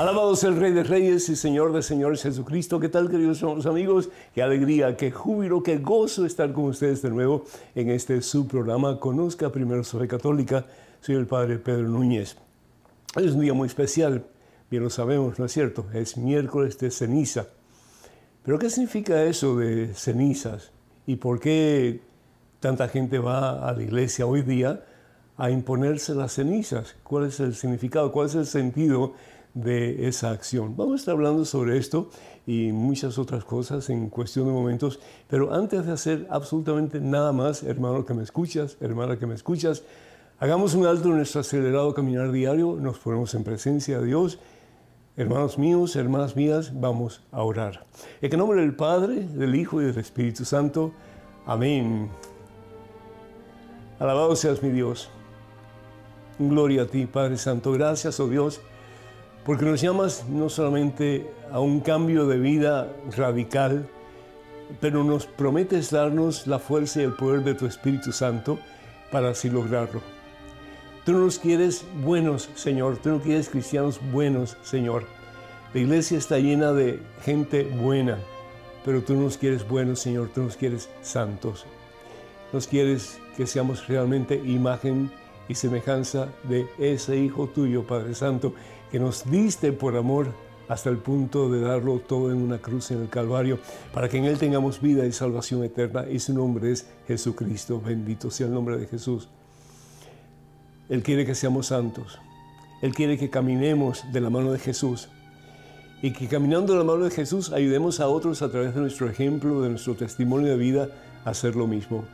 Alabados el Rey de Reyes y Señor de Señores Jesucristo. ¿Qué tal, queridos amigos? Qué alegría, qué júbilo, qué gozo estar con ustedes de nuevo en este subprograma Conozca Primero sobre Católica. Soy el Padre Pedro Núñez. es un día muy especial, bien lo sabemos, ¿no es cierto? Es miércoles de ceniza. Pero ¿qué significa eso de cenizas? ¿Y por qué tanta gente va a la iglesia hoy día a imponerse las cenizas? ¿Cuál es el significado? ¿Cuál es el sentido? De esa acción. Vamos a estar hablando sobre esto y muchas otras cosas en cuestión de momentos, pero antes de hacer absolutamente nada más, hermano que me escuchas, hermana que me escuchas, hagamos un alto en nuestro acelerado caminar diario, nos ponemos en presencia de Dios. Hermanos míos, hermanas mías, vamos a orar. En el nombre del Padre, del Hijo y del Espíritu Santo. Amén. Alabado seas mi Dios. Gloria a ti, Padre Santo. Gracias, oh Dios porque nos llamas no solamente a un cambio de vida radical, pero nos prometes darnos la fuerza y el poder de tu Espíritu Santo para así lograrlo. Tú nos quieres buenos, Señor, tú no quieres cristianos buenos, Señor. La iglesia está llena de gente buena, pero tú nos quieres buenos, Señor, tú nos quieres santos. Nos quieres que seamos realmente imagen y semejanza de ese Hijo tuyo, Padre Santo, que nos diste por amor hasta el punto de darlo todo en una cruz en el Calvario, para que en Él tengamos vida y salvación eterna. Y su nombre es Jesucristo. Bendito sea el nombre de Jesús. Él quiere que seamos santos. Él quiere que caminemos de la mano de Jesús. Y que caminando de la mano de Jesús ayudemos a otros a través de nuestro ejemplo, de nuestro testimonio de vida, a hacer lo mismo.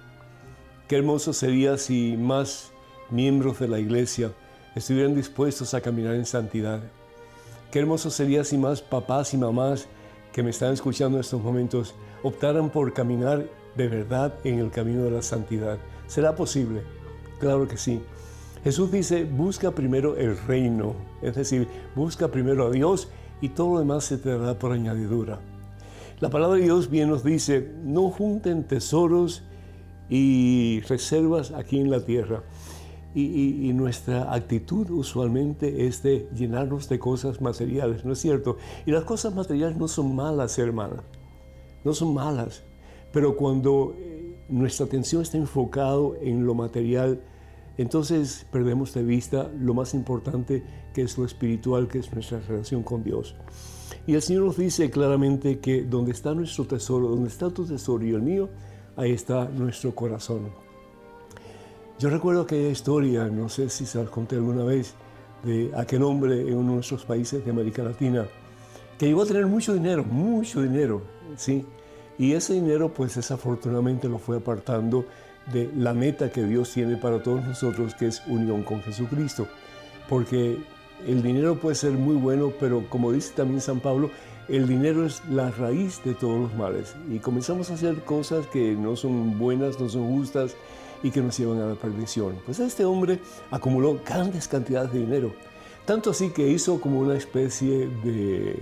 Qué hermoso sería si más miembros de la iglesia estuvieran dispuestos a caminar en santidad. Qué hermoso sería si más papás y mamás que me están escuchando en estos momentos optaran por caminar de verdad en el camino de la santidad. ¿Será posible? Claro que sí. Jesús dice, busca primero el reino, es decir, busca primero a Dios y todo lo demás se te dará por añadidura. La palabra de Dios bien nos dice, no junten tesoros y reservas aquí en la tierra, y, nuestra actitud usualmente es de llenarnos de cosas materiales, ¿no es cierto? Y las cosas materiales no son malas, hermana, no son malas, pero cuando eh, nuestra atención está enfocada en lo material, entonces perdemos de vista lo más importante que es lo espiritual, que es nuestra relación con Dios. Y el Señor nos dice claramente que donde está nuestro tesoro, donde está tu tesoro y el mío, ahí está nuestro corazón. Yo recuerdo aquella historia, no sé si se la conté alguna vez, de aquel hombre en uno de nuestros países de América Latina que llegó a tener mucho dinero, mucho dinero, ¿sí? Y ese dinero, pues desafortunadamente lo fue apartando de la meta que Dios tiene para todos nosotros, que es unión con Jesucristo. Porque el dinero puede ser muy bueno, pero como dice también San Pablo, el dinero es la raíz de todos los males. Y comenzamos a hacer cosas que no son buenas, no son justas, y que nos llevan a la perdición. Pues este hombre acumuló grandes cantidades de dinero, tanto así que hizo como una especie de,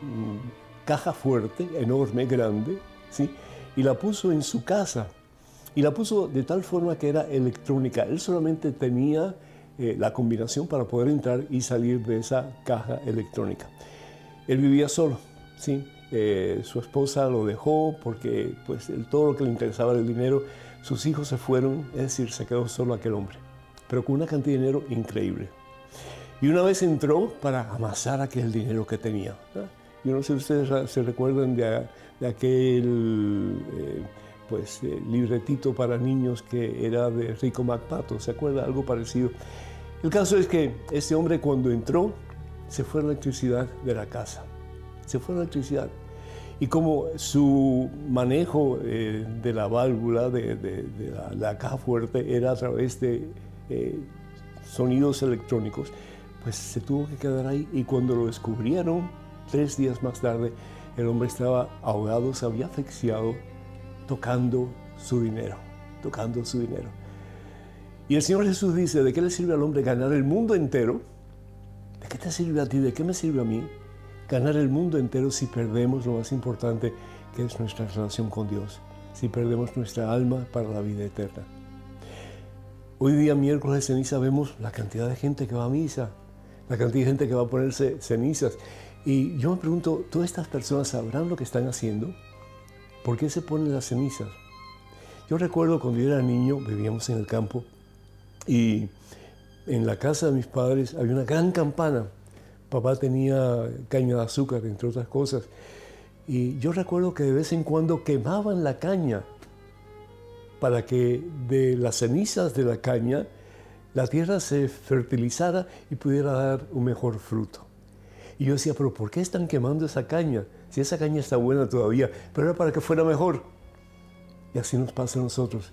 mm, caja fuerte, enorme, grande, ¿sí? y la puso en su casa. Y la puso de tal forma que era electrónica. Él solamente tenía eh, la combinación para poder entrar y salir de esa caja electrónica. Él vivía solo, ¿sí? Eh, su esposa lo dejó porque pues, todo lo que le interesaba era el dinero. Sus hijos se fueron, es decir, se quedó solo aquel hombre, pero con una cantidad de dinero increíble. Y una vez entró para amasar aquel dinero que tenía. Yo no sé si ustedes se recuerdan de, aquel eh, pues, eh, libretito para niños que era de Rico MacPato, ¿se acuerda? Algo parecido. El caso es que este hombre cuando entró se fue la electricidad de la casa. Se fue la electricidad y como su manejo eh, de la válvula, de, la, caja fuerte, era a través de eh, sonidos electrónicos, pues se tuvo que quedar ahí y cuando lo descubrieron, tres días más tarde, el hombre estaba ahogado, se había asfixiado tocando su dinero, tocando su dinero. Y el Señor Jesús dice, ¿de qué le sirve al hombre ganar el mundo entero? ¿De qué te sirve a ti? ¿De qué me sirve a mí? Ganar el mundo entero si perdemos lo más importante que es nuestra relación con Dios, si perdemos nuestra alma para la vida eterna. Hoy día, miércoles de ceniza, vemos la cantidad de gente que va a misa, la cantidad de gente que va a ponerse cenizas. Y yo me pregunto, ¿todas estas personas sabrán lo que están haciendo? ¿Por qué se ponen las cenizas? Yo recuerdo cuando yo era niño, vivíamos en el campo y en la casa de mis padres había una gran campana. Papá tenía caña de azúcar, entre otras cosas. Y yo recuerdo que de vez en cuando quemaban la caña para que de las cenizas de la caña la tierra se fertilizara y pudiera dar un mejor fruto. Y yo decía, pero ¿por qué están quemando esa caña? Si esa caña está buena todavía, pero era para que fuera mejor. Y así nos pasa a nosotros.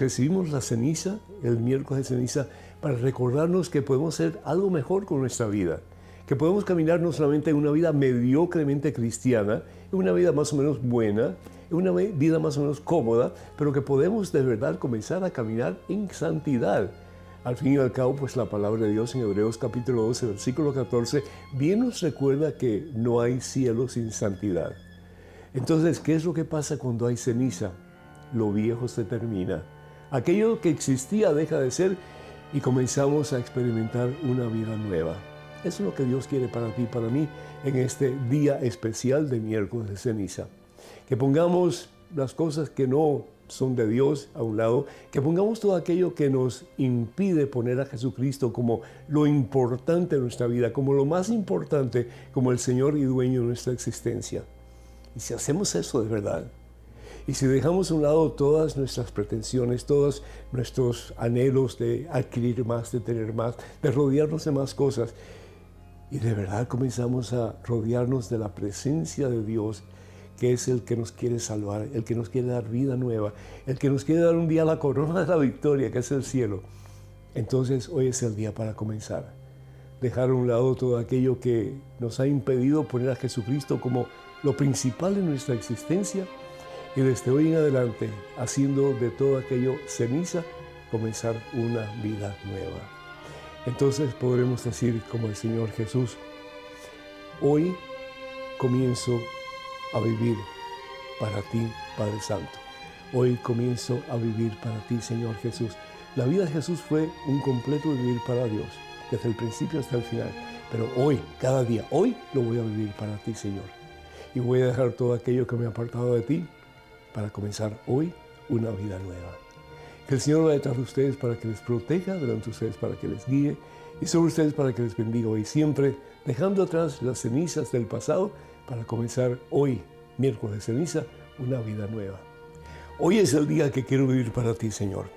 Recibimos la ceniza, el miércoles de ceniza, para recordarnos que podemos hacer algo mejor con nuestra vida, que podemos caminar no solamente en una vida mediocremente cristiana, en una vida más o menos buena, en una vida más o menos cómoda, pero que podemos de verdad comenzar a caminar en santidad al fin y al cabo, pues la palabra de Dios en Hebreos capítulo 12, versículo 14, bien nos recuerda que no hay cielo sin santidad. Entonces, ¿qué es lo que pasa cuando hay ceniza? Lo viejo se termina. Aquello que existía deja de ser y comenzamos a experimentar una vida nueva. Eso es lo que Dios quiere para ti y para mí en este día especial de miércoles de ceniza. Que pongamos las cosas que no son de Dios a un lado, que pongamos todo aquello que nos impide poner a Jesucristo como lo importante de nuestra vida, como lo más importante, como el Señor y dueño de nuestra existencia. Y si hacemos eso de verdad, y si dejamos a un lado todas nuestras pretensiones, todos nuestros anhelos de adquirir más, de tener más, de rodearnos de más cosas, y de verdad comenzamos a rodearnos de la presencia de Dios, que es el que nos quiere salvar, el que nos quiere dar vida nueva, el que nos quiere dar un día la corona de la victoria, que es el cielo. Entonces hoy es el día para comenzar. Dejar a un lado todo aquello que nos ha impedido poner a Jesucristo como lo principal de nuestra existencia y desde hoy en adelante, haciendo de todo aquello ceniza, comenzar una vida nueva. Entonces podremos decir como el Señor Jesús, hoy comienzo a vivir para ti, Padre Santo. Hoy comienzo a vivir para ti, Señor Jesús. La vida de Jesús fue un completo vivir para Dios, desde el principio hasta el final. Pero hoy, cada día, hoy lo voy a vivir para ti, Señor. Y voy a dejar todo aquello que me ha apartado de ti para comenzar hoy una vida nueva. Que el Señor va detrás de ustedes para que les proteja, delante de ustedes para que les guíe y sobre ustedes para que les bendiga hoy siempre, dejando atrás las cenizas del pasado para comenzar hoy, miércoles de ceniza, una vida nueva. Hoy es el día que quiero vivir para ti, Señor.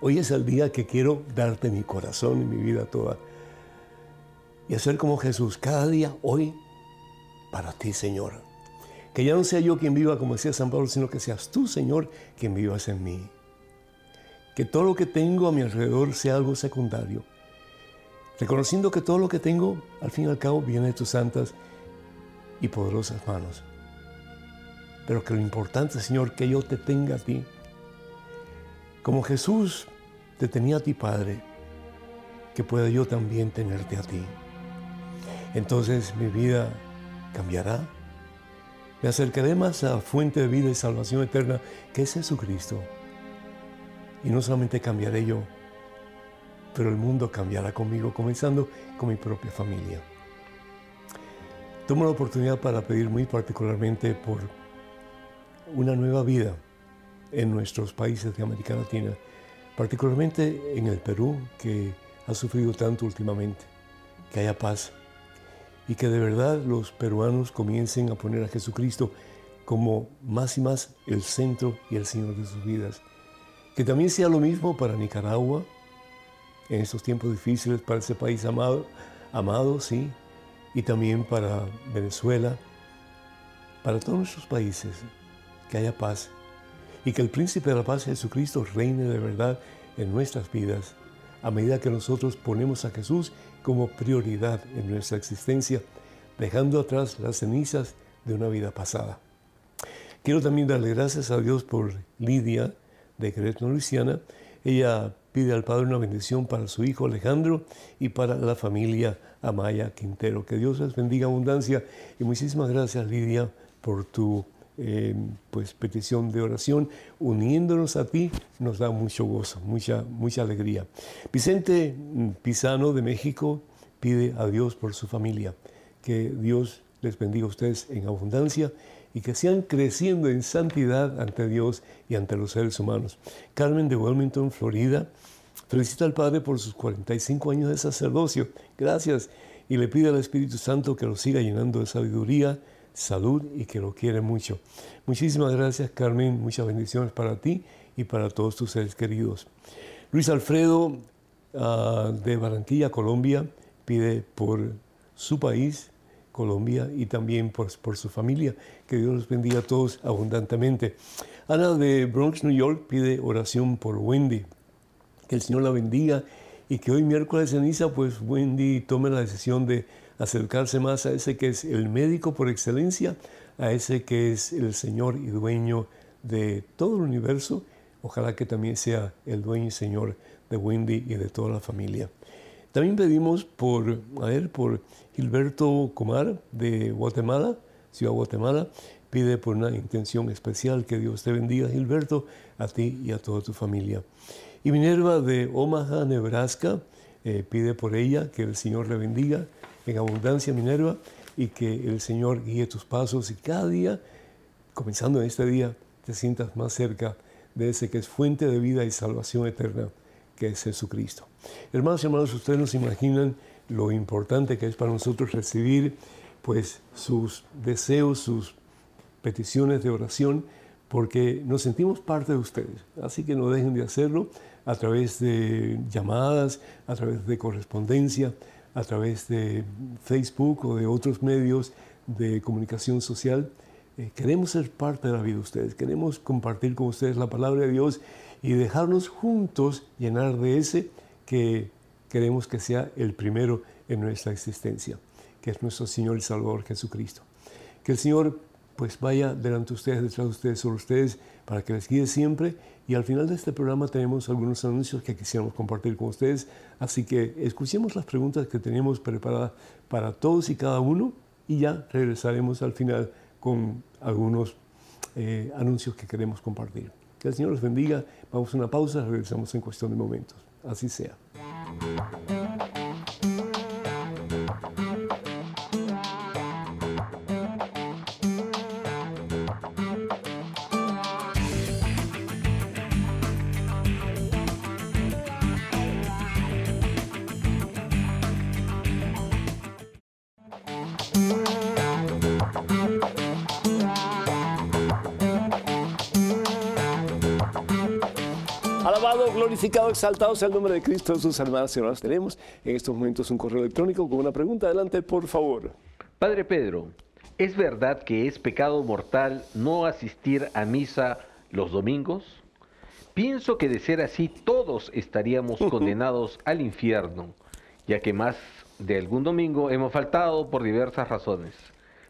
Hoy es el día que quiero darte mi corazón y mi vida toda. Y hacer como Jesús cada día, hoy, para ti, Señor. Que ya no sea yo quien viva, como decía San Pablo, sino que seas tú, Señor, quien vivas en mí. Que todo lo que tengo a mi alrededor sea algo secundario. Reconociendo que todo lo que tengo, al fin y al cabo, viene de tus santas y poderosas manos. Pero que lo importante, Señor, que yo te tenga a ti. Como Jesús te tenía a ti, Padre, que pueda yo también tenerte a ti. Entonces mi vida cambiará. Me acercaré más a la fuente de vida y salvación eterna, que es Jesucristo. Y no solamente cambiaré yo, pero el mundo cambiará conmigo, comenzando con mi propia familia. Tomo la oportunidad para pedir muy particularmente por una nueva vida en nuestros países de América Latina, particularmente en el Perú, que ha sufrido tanto últimamente, que haya paz y que de verdad los peruanos comiencen a poner a Jesucristo como más y más el centro y el Señor de sus vidas. Que también sea lo mismo para Nicaragua, en estos tiempos difíciles, para ese país amado, amado, sí, y también para Venezuela, para todos nuestros países, que haya paz y que el príncipe de la paz Jesucristo reine de verdad en nuestras vidas, a medida que nosotros ponemos a Jesús como prioridad en nuestra existencia, dejando atrás las cenizas de una vida pasada. Quiero también darle gracias a Dios por Lidia de Querétaro, Luisiana. Ella pide al Padre una bendición para su hijo Alejandro y para la familia Amaya Quintero. Que Dios les bendiga abundancia y muchísimas gracias Lidia por tu eh, pues, petición de oración. Uniéndonos a ti nos da mucho gozo, mucha, mucha alegría. Vicente Pisano de México pide a Dios por su familia. Que Dios les bendiga a ustedes en abundancia y que sigan creciendo en santidad ante Dios y ante los seres humanos. Carmen de Wilmington, Florida, felicita al Padre por sus 45 años de sacerdocio. Gracias. Y le pide al Espíritu Santo que lo siga llenando de sabiduría, salud y que lo quiere mucho. Muchísimas gracias, Carmen. Muchas bendiciones para ti y para todos tus seres queridos. Luis Alfredo ah, de Barranquilla, Colombia, pide por su país, Colombia, y también por, por su familia. Que Dios los bendiga a todos abundantemente. Ana de Bronx, New York, pide oración por Wendy. Que el Señor la bendiga y que hoy miércoles de ceniza, pues Wendy tome la decisión de acercarse más a ese que es el médico por excelencia, a ese que es el Señor y dueño de todo el universo. Ojalá que también sea el dueño y Señor de Wendy y de toda la familia. También pedimos por, a por Gilberto Comar de Guatemala, Ciudad Guatemala, pide por una intención especial. Que Dios te bendiga, Gilberto, a ti y a toda tu familia. Y Minerva de Omaha, Nebraska, eh, pide por ella. Que el Señor le bendiga en abundancia, Minerva, y que el Señor guíe tus pasos y cada día, comenzando en este día, te sientas más cerca de ese que es fuente de vida y salvación eterna, que es Jesucristo. Hermanos y hermanos, ustedes nos imaginan lo importante que es para nosotros recibir pues sus deseos, sus peticiones de oración, porque nos sentimos parte de ustedes. Así que no dejen de hacerlo a través de llamadas, a través de correspondencia, a través de Facebook o de otros medios de comunicación social. Eh, queremos ser parte de la vida de ustedes, queremos compartir con ustedes la palabra de Dios y dejarnos juntos llenar de ese que queremos que sea el primero en nuestra existencia, que es nuestro Señor y Salvador Jesucristo. Que el Señor pues vaya delante de ustedes, detrás de ustedes, sobre ustedes, para que les guíe siempre. Y al final de este programa tenemos algunos anuncios que quisiéramos compartir con ustedes. Así que escuchemos las preguntas que tenemos preparadas para todos y cada uno y ya regresaremos al final con algunos eh, anuncios que queremos compartir. Que el Señor los bendiga. Vamos a una pausa, regresamos en cuestión de momentos. Así sea. Glorificado, exaltado sea el nombre de Cristo sus hermanas y hermanos. Tenemos en estos momentos un correo electrónico con una pregunta. Adelante, por favor. Padre Pedro, ¿es verdad que es pecado mortal no asistir a misa los domingos? Pienso que de ser así todos estaríamos condenados al infierno, ya que más de algún domingo hemos faltado por diversas razones.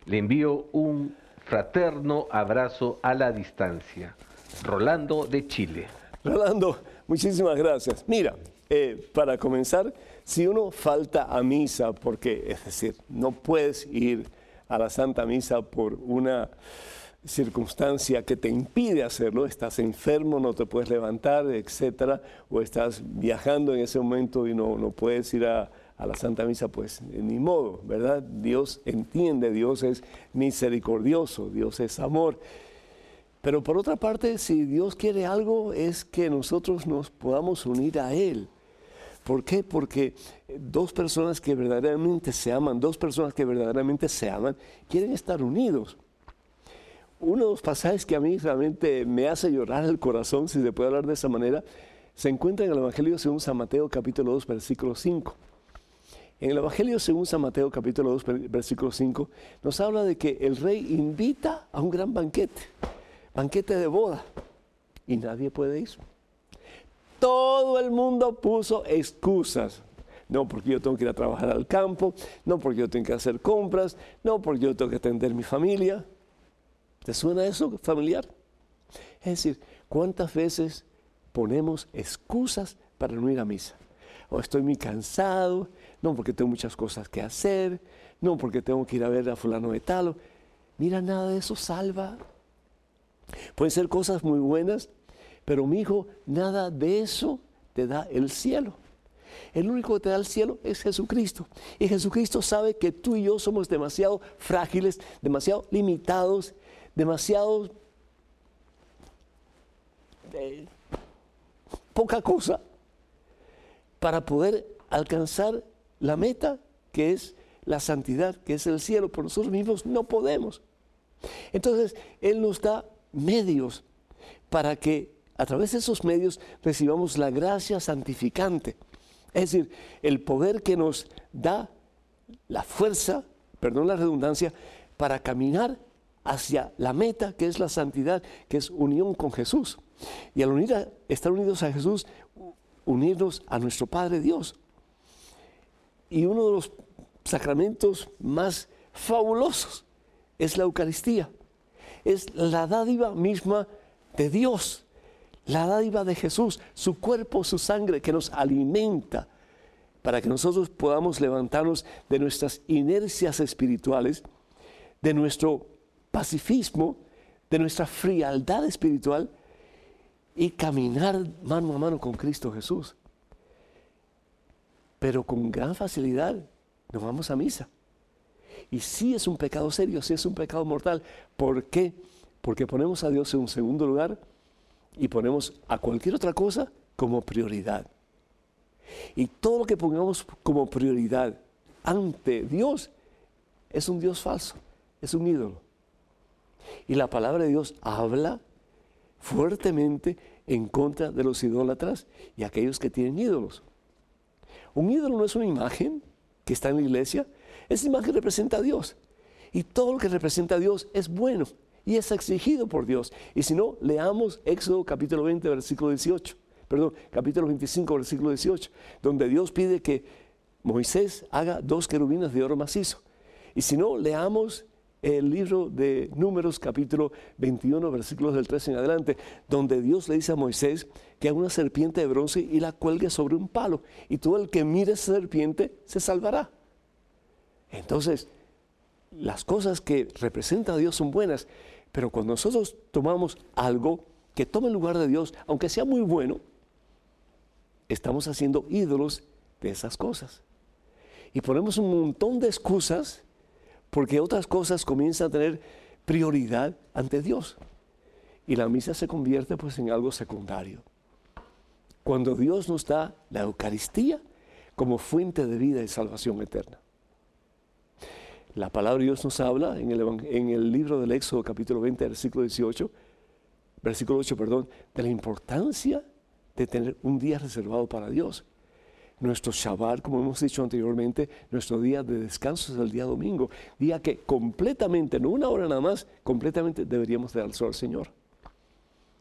Le envío un fraterno abrazo a la distancia. Rolando de Chile. Rolando, muchísimas gracias. Mira, eh, para comenzar, si uno falta a misa, porque es decir, no puedes ir a la Santa Misa por una circunstancia que te impide hacerlo, estás enfermo, no te puedes levantar, etcétera, o estás viajando en ese momento y no, no puedes ir a, a la Santa Misa, pues ni modo, ¿verdad? Dios entiende, Dios es misericordioso, Dios es amor. Pero por otra parte, si Dios quiere algo, es que nosotros nos podamos unir a Él. ¿Por qué? Porque dos personas que verdaderamente se aman, dos personas que verdaderamente se aman, quieren estar unidos. Uno de los pasajes que a mí realmente me hace llorar el corazón, si se puede hablar de esa manera, se encuentra en el Evangelio según San Mateo capítulo 2, versículo 5. En el Evangelio según San Mateo capítulo 2, versículo 5, nos habla de que el rey invita a un gran banquete banquete de boda y nadie puede ir. todo el mundo puso excusas. No porque yo tengo que ir a trabajar al campo, no porque yo tengo que hacer compras, no porque yo tengo que atender mi familia. ¿Te suena eso familiar? Es decir, ¿cuántas veces ponemos excusas para no ir a misa? O estoy muy cansado, no porque tengo muchas cosas que hacer, no porque tengo que ir a ver a fulano de tal. Mira, nada de eso salva. Pueden ser cosas muy buenas, pero mi hijo, nada de eso te da el cielo. El único que te da el cielo es Jesucristo. Y Jesucristo sabe que tú y yo somos demasiado frágiles, demasiado limitados, demasiado eh, poca cosa para poder alcanzar la meta que es la santidad, que es el cielo. Por nosotros mismos no podemos. Entonces, Él nos da medios para que a través de esos medios recibamos la gracia santificante. Es decir, el poder que nos da la fuerza, perdón la redundancia, para caminar hacia la meta que es la santidad, que es unión con Jesús. Y al unir estar unidos a Jesús, unirnos a nuestro Padre Dios. Y uno de los sacramentos más fabulosos es la Eucaristía. Es la dádiva misma de Dios la dádiva de Jesús, su cuerpo, su sangre que nos alimenta para que nosotros podamos levantarnos de nuestras inercias espirituales, de nuestro pacifismo, de nuestra frialdad espiritual y caminar mano a mano con Cristo Jesús. Pero con gran facilidad nos vamos a misa. Y sí es un pecado serio, sí es un pecado mortal. ¿Por qué? Porque ponemos a Dios en un segundo lugar y ponemos a cualquier otra cosa como prioridad. Y todo lo que pongamos como prioridad ante Dios es un Dios falso, es un ídolo. Y la palabra de Dios habla fuertemente en contra de los idólatras y aquellos que tienen ídolos. Un ídolo no es una imagen que está en la iglesia, esa imagen representa a Dios. Y todo lo que representa a Dios es bueno y es exigido por Dios. Y si no, leamos Éxodo capítulo 20, versículo 18, perdón, capítulo 25, versículo 18, donde Dios pide que Moisés haga dos querubines de oro macizo. Y si no, leamos el libro de Números capítulo 21, versículos del 13 en adelante, donde Dios le dice a Moisés que haga una serpiente de bronce y la cuelgue sobre un palo. Y todo el que mire esa serpiente se salvará. Entonces, las cosas que representa a Dios son buenas, pero cuando nosotros tomamos algo que toma el lugar de Dios, aunque sea muy bueno, estamos haciendo ídolos de esas cosas. Y ponemos un montón de excusas porque otras cosas comienzan a tener prioridad ante Dios. Y la misa se convierte pues en algo secundario. Cuando Dios nos da la Eucaristía como fuente de vida y salvación eterna. La palabra de Dios nos habla en el, libro del Éxodo capítulo 20, versículo 18, versículo 8, perdón, de la importancia de tener un día reservado para Dios. Nuestro Shabbat, como hemos dicho anteriormente, nuestro día de descanso es el día domingo, día que completamente, no una hora nada más, completamente deberíamos dar sol al Señor.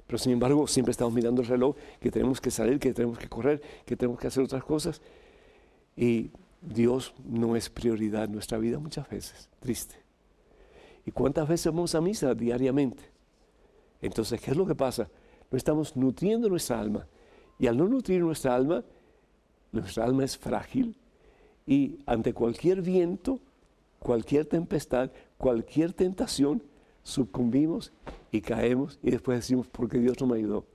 Pero sin embargo, siempre estamos mirando el reloj, que tenemos que salir, que tenemos que correr, que tenemos que hacer otras cosas. Y Dios no es prioridad en nuestra vida muchas veces, triste. ¿Y cuántas veces vamos a misa diariamente? Entonces, ¿qué es lo que pasa? No estamos nutriendo nuestra alma. Y al no nutrir nuestra alma, nuestra alma es frágil y ante cualquier viento, cualquier tempestad, cualquier tentación, sucumbimos y caemos y después decimos, ¿por qué Dios no me ayudó?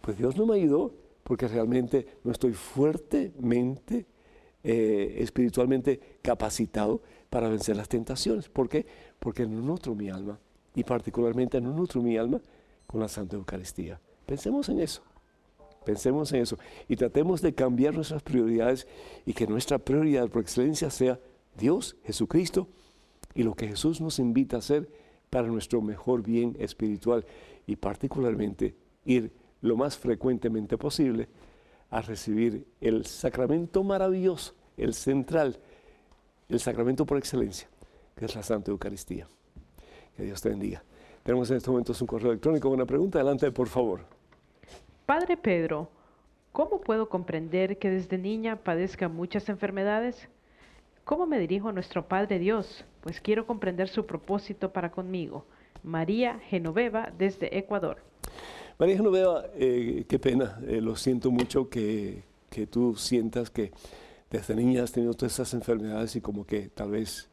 Pues Dios no me ayudó porque realmente no estoy fuertemente eh, espiritualmente capacitado para vencer las tentaciones. ¿Por qué? Porque no nutro mi alma y particularmente no nutro mi alma con la Santa Eucaristía. Pensemos en eso. Pensemos en eso y tratemos de cambiar nuestras prioridades y que nuestra prioridad por excelencia sea Dios, Jesucristo y lo que Jesús nos invita a hacer para nuestro mejor bien espiritual y particularmente ir lo más frecuentemente posible a recibir el sacramento maravilloso, el central, el sacramento por excelencia, que es la Santa Eucaristía. Que Dios te bendiga. Tenemos en estos momentos un correo electrónico. Una pregunta, adelante, por favor. Padre Pedro, ¿Cómo puedo comprender que desde niña padezca muchas enfermedades? ¿Cómo me dirijo a nuestro Padre Dios? Pues quiero comprender su propósito para conmigo. María Genoveva desde Ecuador. María Genoveva, eh, qué pena, eh, lo siento mucho que, que, tú sientas que desde niña has tenido todas esas enfermedades y como que tal vez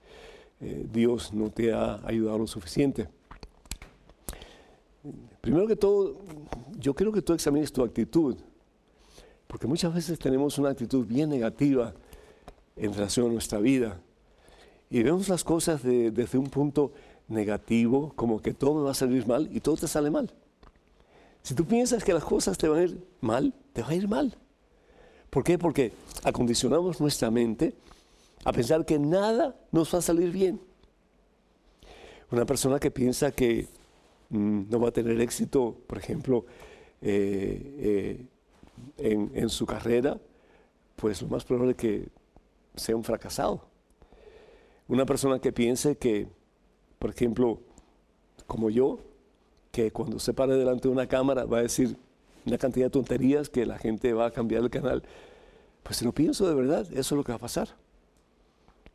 eh, Dios no te ha ayudado lo suficiente. Primero que todo, yo quiero que tú examines tu actitud, porque muchas veces tenemos una actitud bien negativa en relación a nuestra vida y vemos las cosas desde un punto negativo, como que todo me va a salir mal y todo te sale mal. Si tú piensas que las cosas te van a ir mal, te va a ir mal. ¿Por qué? Porque acondicionamos nuestra mente a pensar que nada nos va a salir bien. Una persona que piensa que mm, no va a tener éxito, por ejemplo, eh, eh, en, su carrera, pues lo más probable es que sea un fracasado. Una persona que piense que, por ejemplo, como yo, que cuando se pare delante de una cámara va a decir una cantidad de tonterías que la gente va a cambiar el canal. Pues si lo pienso de verdad, eso es lo que va a pasar.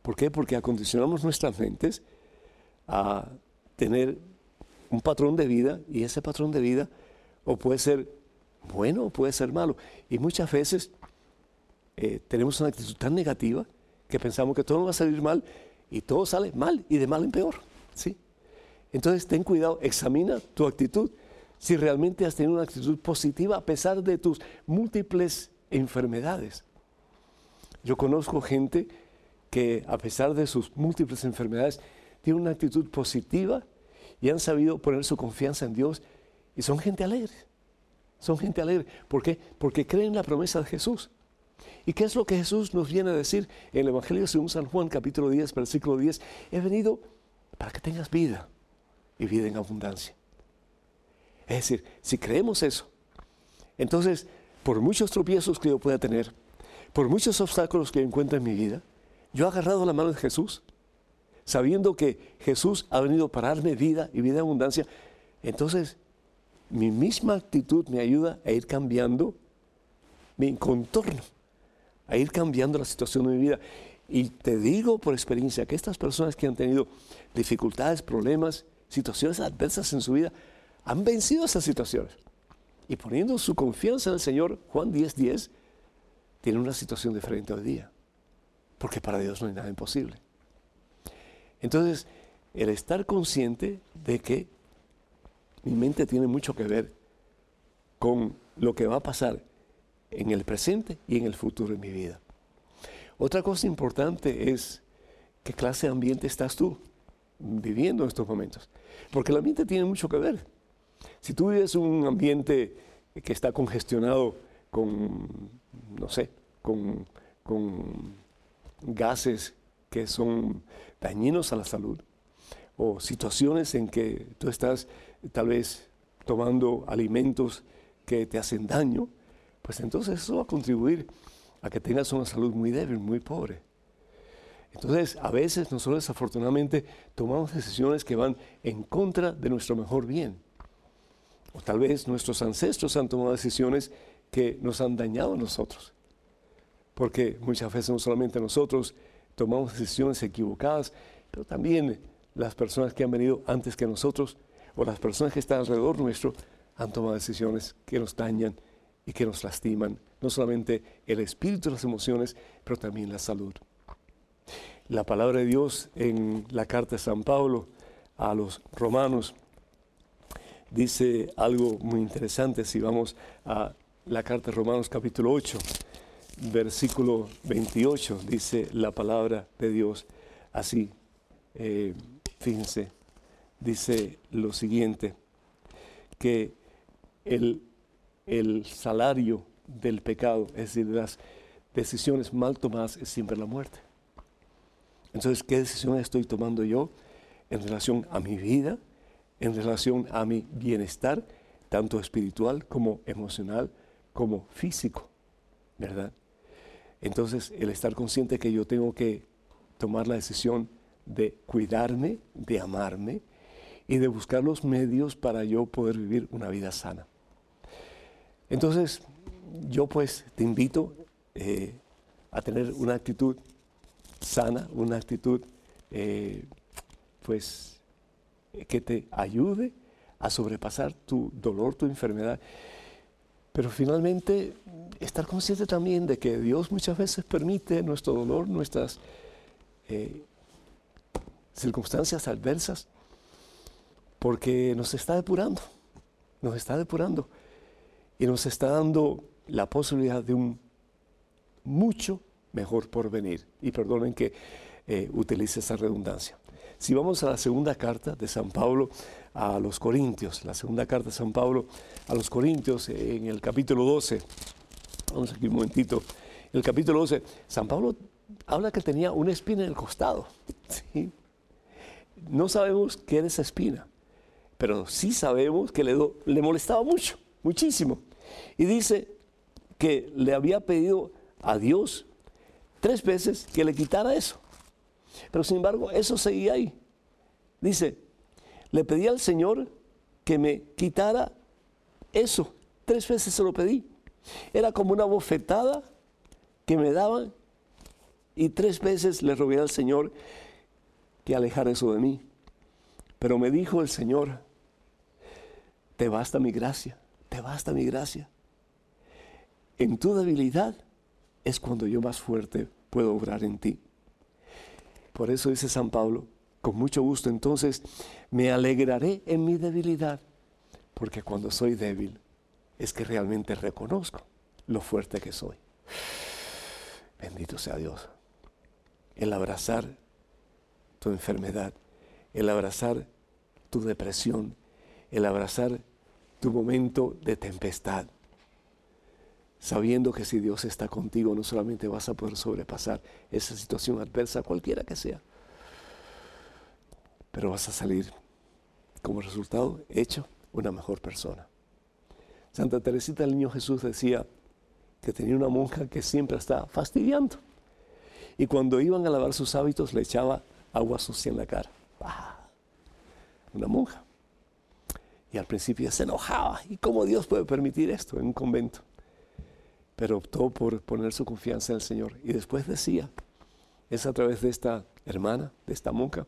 ¿Por qué? Porque acondicionamos nuestras mentes a tener un patrón de vida y ese patrón de vida o puede ser bueno o puede ser malo. Y muchas veces eh, tenemos una actitud tan negativa que pensamos que todo va a salir mal y todo sale mal y de mal en peor. ¿sí? Entonces ten cuidado, examina tu actitud. Si realmente has tenido una actitud positiva a pesar de tus múltiples enfermedades. Yo conozco gente que a pesar de sus múltiples enfermedades, tienen una actitud positiva y han sabido poner su confianza en Dios y son gente alegre. Son gente alegre. ¿Por qué? Porque creen en la promesa de Jesús. ¿Y qué es lo que Jesús nos viene a decir en el Evangelio según San Juan, capítulo 10, versículo 10? He venido para que tengas vida y vida en abundancia. Es decir, si creemos eso, entonces, por muchos tropiezos que yo pueda tener, por muchos obstáculos que encuentre en mi vida, yo he agarrado la mano de Jesús, sabiendo que Jesús ha venido para darme vida y vida en abundancia. Entonces, mi misma actitud me ayuda a ir cambiando mi contorno, a ir cambiando la situación de mi vida. Y te digo por experiencia que estas personas que han tenido dificultades, problemas, situaciones adversas en su vida, han vencido esas situaciones. Y poniendo su confianza en el Señor, Juan 10:10, 10, tiene una situación diferente hoy día porque para Dios no hay nada imposible. Entonces, el estar consciente de que mi mente tiene mucho que ver con lo que va a pasar en el presente y en el futuro de mi vida. Otra cosa importante es qué clase de ambiente estás tú viviendo en estos momentos. Porque el ambiente tiene mucho que ver. Si tú vives un ambiente que está congestionado con, no sé, con, con gases que son dañinos a la salud o situaciones en que tú estás tal vez tomando alimentos que te hacen daño, pues entonces eso va a contribuir a que tengas una salud muy débil, muy pobre. Entonces, a veces nosotros desafortunadamente tomamos decisiones que van en contra de nuestro mejor bien. O tal vez nuestros ancestros han tomado decisiones que nos han dañado a nosotros porque muchas veces no solamente nosotros tomamos decisiones equivocadas, pero también las personas que han venido antes que nosotros o las personas que están alrededor nuestro han tomado decisiones que nos dañan y que nos lastiman, no solamente el espíritu las emociones, pero también la salud. La palabra de Dios en la carta de San Pablo a los romanos dice algo muy interesante si vamos a la carta de Romanos capítulo 8 versículo 28 dice la palabra de Dios así. Eh, fíjense, dice lo siguiente, que el, el salario del pecado, es decir, de las decisiones mal tomadas, es siempre la muerte. Entonces, ¿qué decisión estoy tomando yo en relación a mi vida, en relación a mi bienestar, tanto espiritual como emocional, como físico? ¿Verdad? Entonces, el estar consciente que yo tengo que tomar la decisión de cuidarme, de amarme y de buscar los medios para yo poder vivir una vida sana. Entonces, yo pues te invito eh, a tener una actitud sana, una actitud eh, pues que te ayude a sobrepasar tu dolor, tu enfermedad. Pero finalmente estar consciente también de que Dios muchas veces permite nuestro dolor, nuestras eh, circunstancias adversas, porque nos está depurando, nos está depurando y nos está dando la posibilidad de un mucho mejor porvenir. Y perdonen que eh, utilice esa redundancia. Si vamos a la segunda carta de San Pablo a los Corintios, la segunda carta de San Pablo a los Corintios en el capítulo 12, vamos aquí un momentito, en el capítulo 12, San Pablo habla que tenía una espina en el costado. No sabemos qué era esa espina, pero sí sabemos que le molestaba mucho, muchísimo. Y dice que le había pedido a Dios tres veces que le quitara eso. Pero sin embargo, eso seguía ahí. Dice, le pedí al Señor que me quitara eso. Tres veces se lo pedí. Era como una bofetada que me daban y tres veces le rogué al Señor que alejara eso de mí. Pero me dijo el Señor, te basta mi gracia, te basta mi gracia. En tu debilidad es cuando yo más fuerte puedo obrar en ti. Por eso dice San Pablo, con mucho gusto entonces me alegraré en mi debilidad, porque cuando soy débil es que realmente reconozco lo fuerte que soy. Bendito sea Dios. El abrazar tu enfermedad, el abrazar tu depresión, el abrazar tu momento de tempestad, sabiendo que si Dios está contigo, no solamente vas a poder sobrepasar esa situación adversa, cualquiera que sea, pero vas a salir como resultado hecho una mejor persona. Santa Teresita del Niño Jesús decía que tenía una monja que siempre estaba fastidiando. Y cuando iban a lavar sus hábitos le echaba agua sucia en la cara. Una monja. Y al principio se enojaba. ¿Y cómo Dios puede permitir esto en un convento? Pero optó por poner su confianza en el Señor. Y después decía, es a través de esta hermana, de esta monja,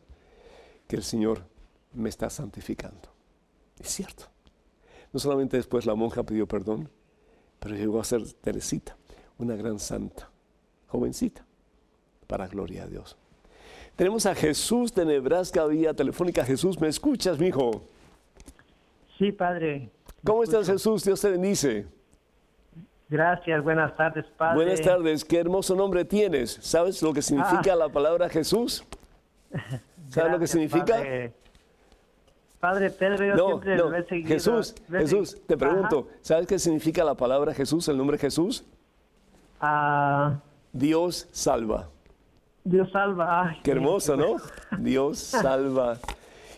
que el Señor me está santificando. Es cierto. No solamente después la monja pidió perdón, pero llegó a ser Teresita, una gran santa, jovencita, para gloria a Dios. Tenemos a Jesús de Nebraska vía telefónica. Jesús, ¿me escuchas, mi hijo? Sí, padre. ¿Cómo estás, Jesús? Dios te bendice. Gracias, buenas tardes, Padre. Buenas tardes, qué hermoso nombre tienes. ¿Sabes lo que significa ah. la palabra Jesús? ¿Sabes lo que significa? Padre, Pedro, yo siempre lo he seguido. Jesús, Jesús, te pregunto, ¿sabes qué significa la palabra Jesús, el nombre Jesús? Ah. Dios salva. Dios salva. qué hermoso, ¿no? Dios salva.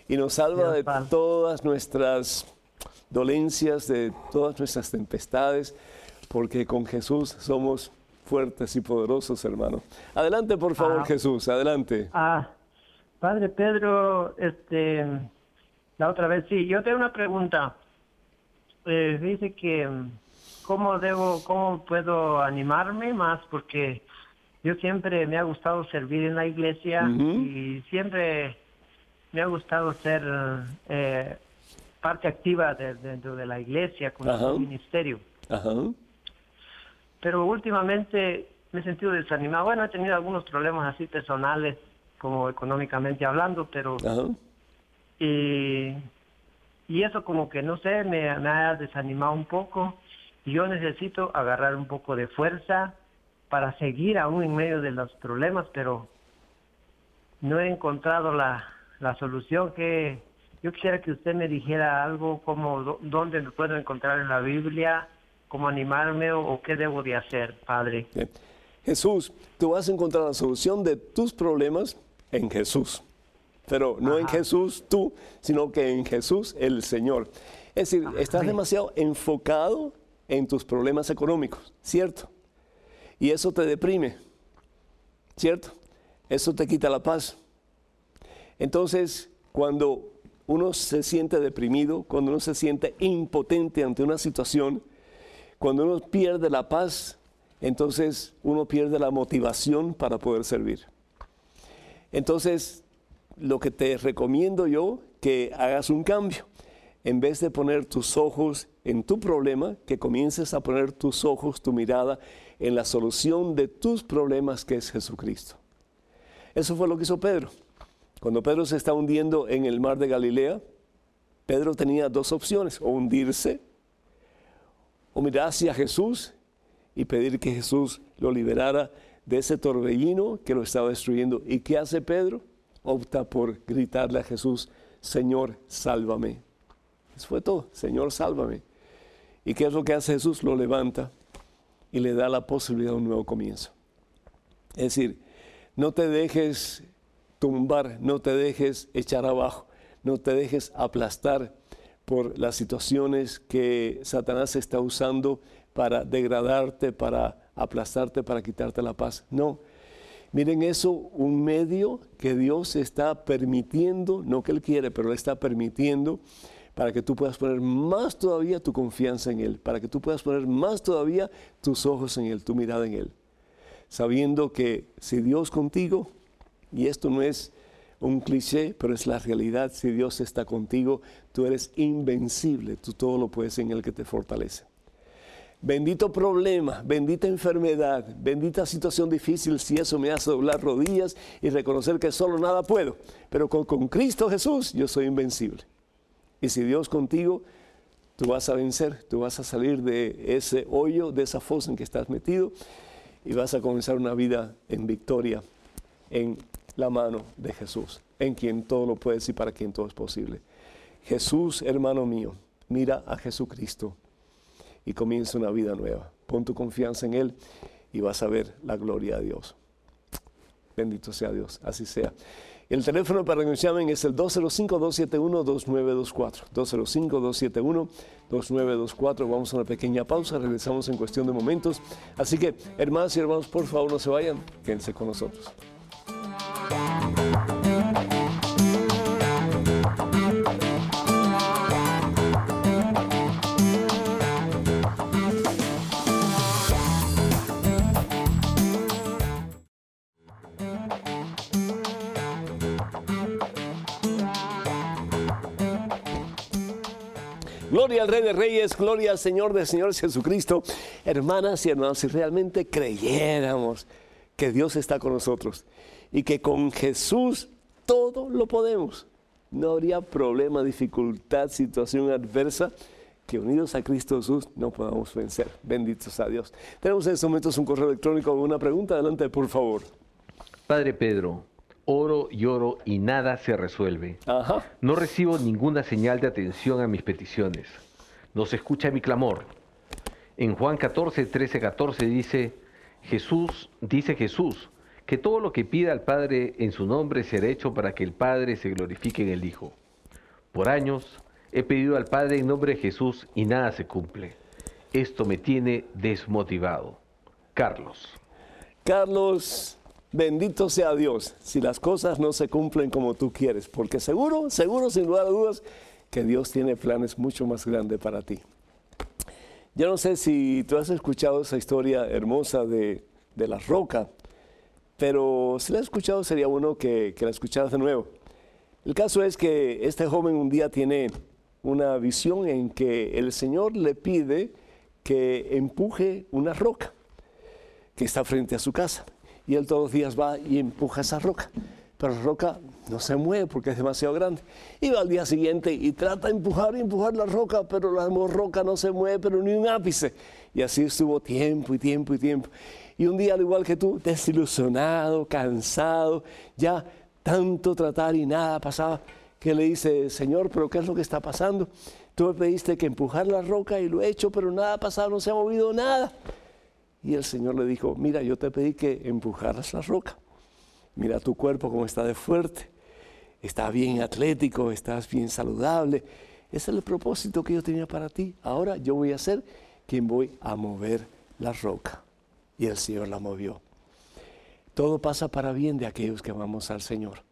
Y nos salva de todas nuestras dolencias, de todas nuestras tempestades porque con Jesús somos fuertes y poderosos, hermano. Adelante, por favor, ah. Jesús, adelante. Ah, Padre Pedro, este, la otra vez sí, yo tengo una pregunta. Eh, dice que cómo debo, cómo puedo animarme más, porque yo siempre me ha gustado servir en la iglesia y siempre me ha gustado ser eh, parte activa dentro de la iglesia con el ministerio. Ajá pero últimamente me he sentido desanimado. Bueno, he tenido algunos problemas así personales, como económicamente hablando, pero... Y, y eso como que, no sé, me, ha desanimado un poco. Y yo necesito agarrar un poco de fuerza para seguir aún en medio de los problemas, pero no he encontrado la, la solución que yo quisiera que usted me dijera algo como dónde me puedo encontrar en la Biblia cómo animarme o, qué debo de hacer, Padre. Jesús, tú vas a encontrar la solución de tus problemas en Jesús. Pero no en Jesús tú, sino que en Jesús el Señor. Es decir, estás demasiado enfocado en tus problemas económicos, ¿cierto? Y eso te deprime, ¿cierto? Eso te quita la paz. Entonces, cuando uno se siente deprimido, cuando uno se siente impotente ante una situación, cuando uno pierde la paz, entonces uno pierde la motivación para poder servir. Entonces, lo que te recomiendo yo, que hagas un cambio. En vez de poner tus ojos en tu problema, que comiences a poner tus ojos, tu mirada en la solución de tus problemas, que es Jesucristo. Eso fue lo que hizo Pedro. Cuando Pedro se está hundiendo en el mar de Galilea, Pedro tenía dos opciones, o hundirse, o mirar hacia Jesús y pedir que Jesús lo liberara de ese torbellino que lo estaba destruyendo. ¿Y qué hace Pedro? Opta por gritarle a Jesús, Señor, sálvame. Eso fue todo, Señor, sálvame. ¿Y qué es lo que hace Jesús? Lo levanta y le da la posibilidad de un nuevo comienzo. Es decir, no te dejes tumbar, no te dejes echar abajo, no te dejes aplastar por las situaciones que Satanás está usando para degradarte, para aplastarte, para quitarte la paz. No. Miren eso, un medio que Dios está permitiendo, no que Él quiere, pero Él está permitiendo para que tú puedas poner más todavía tu confianza en Él, para que tú puedas poner más todavía tus ojos en Él, tu mirada en Él. Sabiendo que si Dios contigo, y esto no es un cliché, pero es la realidad, si Dios está contigo, tú eres invencible, tú todo lo puedes en Él que te fortalece. Bendito problema, bendita enfermedad, bendita situación difícil, si eso me hace doblar rodillas y reconocer que solo nada puedo. Pero con, con Cristo Jesús yo soy invencible. Y si Dios contigo, tú vas a vencer, tú vas a salir de ese hoyo, de esa fosa en que estás metido y vas a comenzar una vida en victoria, en la mano de Jesús, en quien todo lo puedes y para quien todo es posible. Jesús, hermano mío, mira a Jesucristo y comienza una vida nueva. Pon tu confianza en Él y vas a ver la gloria de Dios. Bendito sea Dios, así sea. El teléfono para que nos llamen es el 205-271-2924. 205-271-2924. Vamos a una pequeña pausa, regresamos en cuestión de momentos. Así que, hermanos y hermanos, por favor no se vayan, quédense con nosotros. Gloria al Rey de Reyes, gloria al Señor de Señores Jesucristo. Hermanas y hermanos, si realmente creyéramos que Dios está con nosotros y que con Jesús todo lo podemos, no habría problema, dificultad, situación adversa que unidos a Cristo Jesús no podamos vencer. Benditos a Dios. Tenemos en estos momentos un correo electrónico con una pregunta. Adelante, por favor. Padre Pedro, oro y oro y nada se resuelve. No recibo ninguna señal de atención a mis peticiones. No se escucha mi clamor. En Juan 14, 13, 14 dice, Jesús, dice Jesús, que todo lo que pida al Padre en su nombre será hecho para que el Padre se glorifique en el Hijo. Por años he pedido al Padre en nombre de Jesús y nada se cumple. Esto me tiene desmotivado. Carlos. Carlos, Bendito sea Dios si las cosas no se cumplen como tú quieres, porque seguro, seguro, sin lugar a dudas, que Dios tiene planes mucho más grandes para ti. Yo no sé si tú has escuchado esa historia hermosa de, la roca, pero si la has escuchado sería bueno que, que la escucharas de nuevo. El caso es que este joven un día tiene una visión en que el Señor le pide que empuje una roca que está frente a su casa y él todos los días va y empuja esa roca. Pero la roca no se mueve porque es demasiado grande. Y va al día siguiente y trata de empujar y empujar la roca, pero la roca no se mueve, pero ni un ápice. Y así estuvo tiempo y tiempo y tiempo. Y un día, al igual que tú, desilusionado, cansado, ya tanto tratar y nada pasaba, que le dice, Señor, pero ¿qué es lo que está pasando? Tú me pediste que empujar la roca y lo he hecho, pero nada ha pasado, no se ha movido nada. Y el Señor le dijo, mira, yo te pedí que empujaras la roca. Mira tu cuerpo como está de fuerte. Está bien atlético, estás bien saludable. Ese es el propósito que yo tenía para ti. Ahora yo voy a ser quien voy a mover la roca. Y el Señor la movió. Todo pasa para bien de aquellos que amamos al Señor.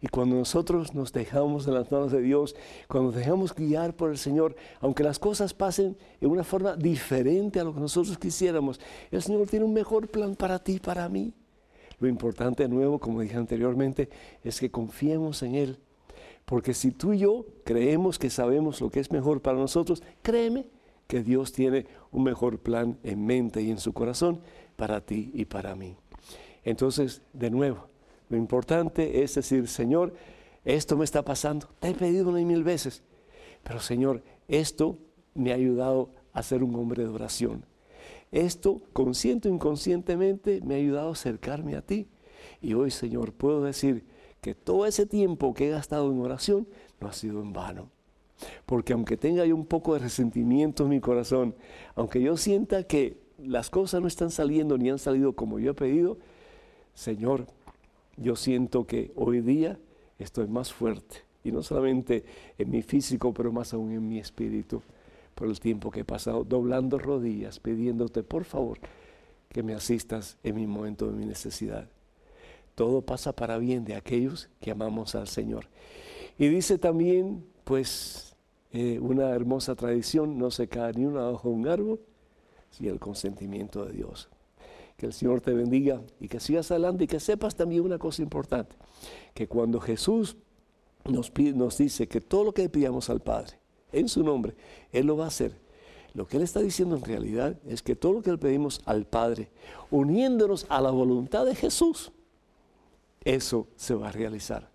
Y cuando nosotros nos dejamos en las manos de Dios, cuando nos dejamos guiar por el Señor, aunque las cosas pasen en una forma diferente a lo que nosotros quisiéramos, el Señor tiene un mejor plan para ti, para mí. Lo importante de nuevo, como dije anteriormente, es que confiemos en Él. Porque si tú y yo creemos que sabemos lo que es mejor para nosotros, créeme que Dios tiene un mejor plan en mente y en su corazón para ti y para mí. Entonces, de nuevo, lo importante es decir, Señor, esto me está pasando. Te he pedido una mil veces. Pero Señor, esto me ha ayudado a ser un hombre de oración. Esto, consciente o inconscientemente, me ha ayudado a acercarme a ti. Y hoy, Señor, puedo decir que todo ese tiempo que he gastado en oración no ha sido en vano. Porque aunque tenga yo un poco de resentimiento en mi corazón, aunque yo sienta que las cosas no están saliendo ni han salido como yo he pedido, Señor, yo siento que hoy día estoy más fuerte, y no solamente en mi físico, pero más aún en mi espíritu, por el tiempo que he pasado doblando rodillas, pidiéndote, por favor, que me asistas en mi momento de mi necesidad. Todo pasa para bien de aquellos que amamos al Señor. Y dice también, pues, eh, una hermosa tradición, no se cae ni una hoja de un árbol sin el consentimiento de Dios. Que el Señor te bendiga y que sigas adelante y que sepas también una cosa importante, que cuando Jesús nos, nos dice que todo lo que le pidamos al Padre en su nombre, Él lo va a hacer. Lo que Él está diciendo en realidad es que todo lo que le pedimos al Padre, uniéndonos a la voluntad de Jesús, eso se va a realizar.